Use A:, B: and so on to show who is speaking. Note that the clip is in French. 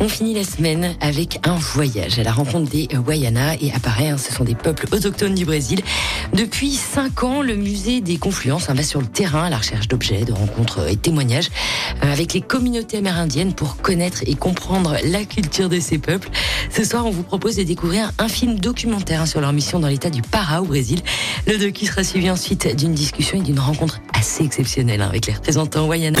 A: On finit la semaine avec un voyage à la rencontre des Wayana et apparaît, hein, ce sont des peuples autochtones du Brésil. Depuis cinq ans, le musée des Confluences hein, va sur le terrain à la recherche d'objets, de rencontres et témoignages euh, avec les communautés amérindiennes pour connaître et comprendre la culture de ces peuples. Ce soir, on vous propose de découvrir un film documentaire hein, sur leur mission dans l'état du Pará au Brésil. Le docu sera suivi ensuite d'une discussion et d'une rencontre assez exceptionnelle avec les représentants Wayana.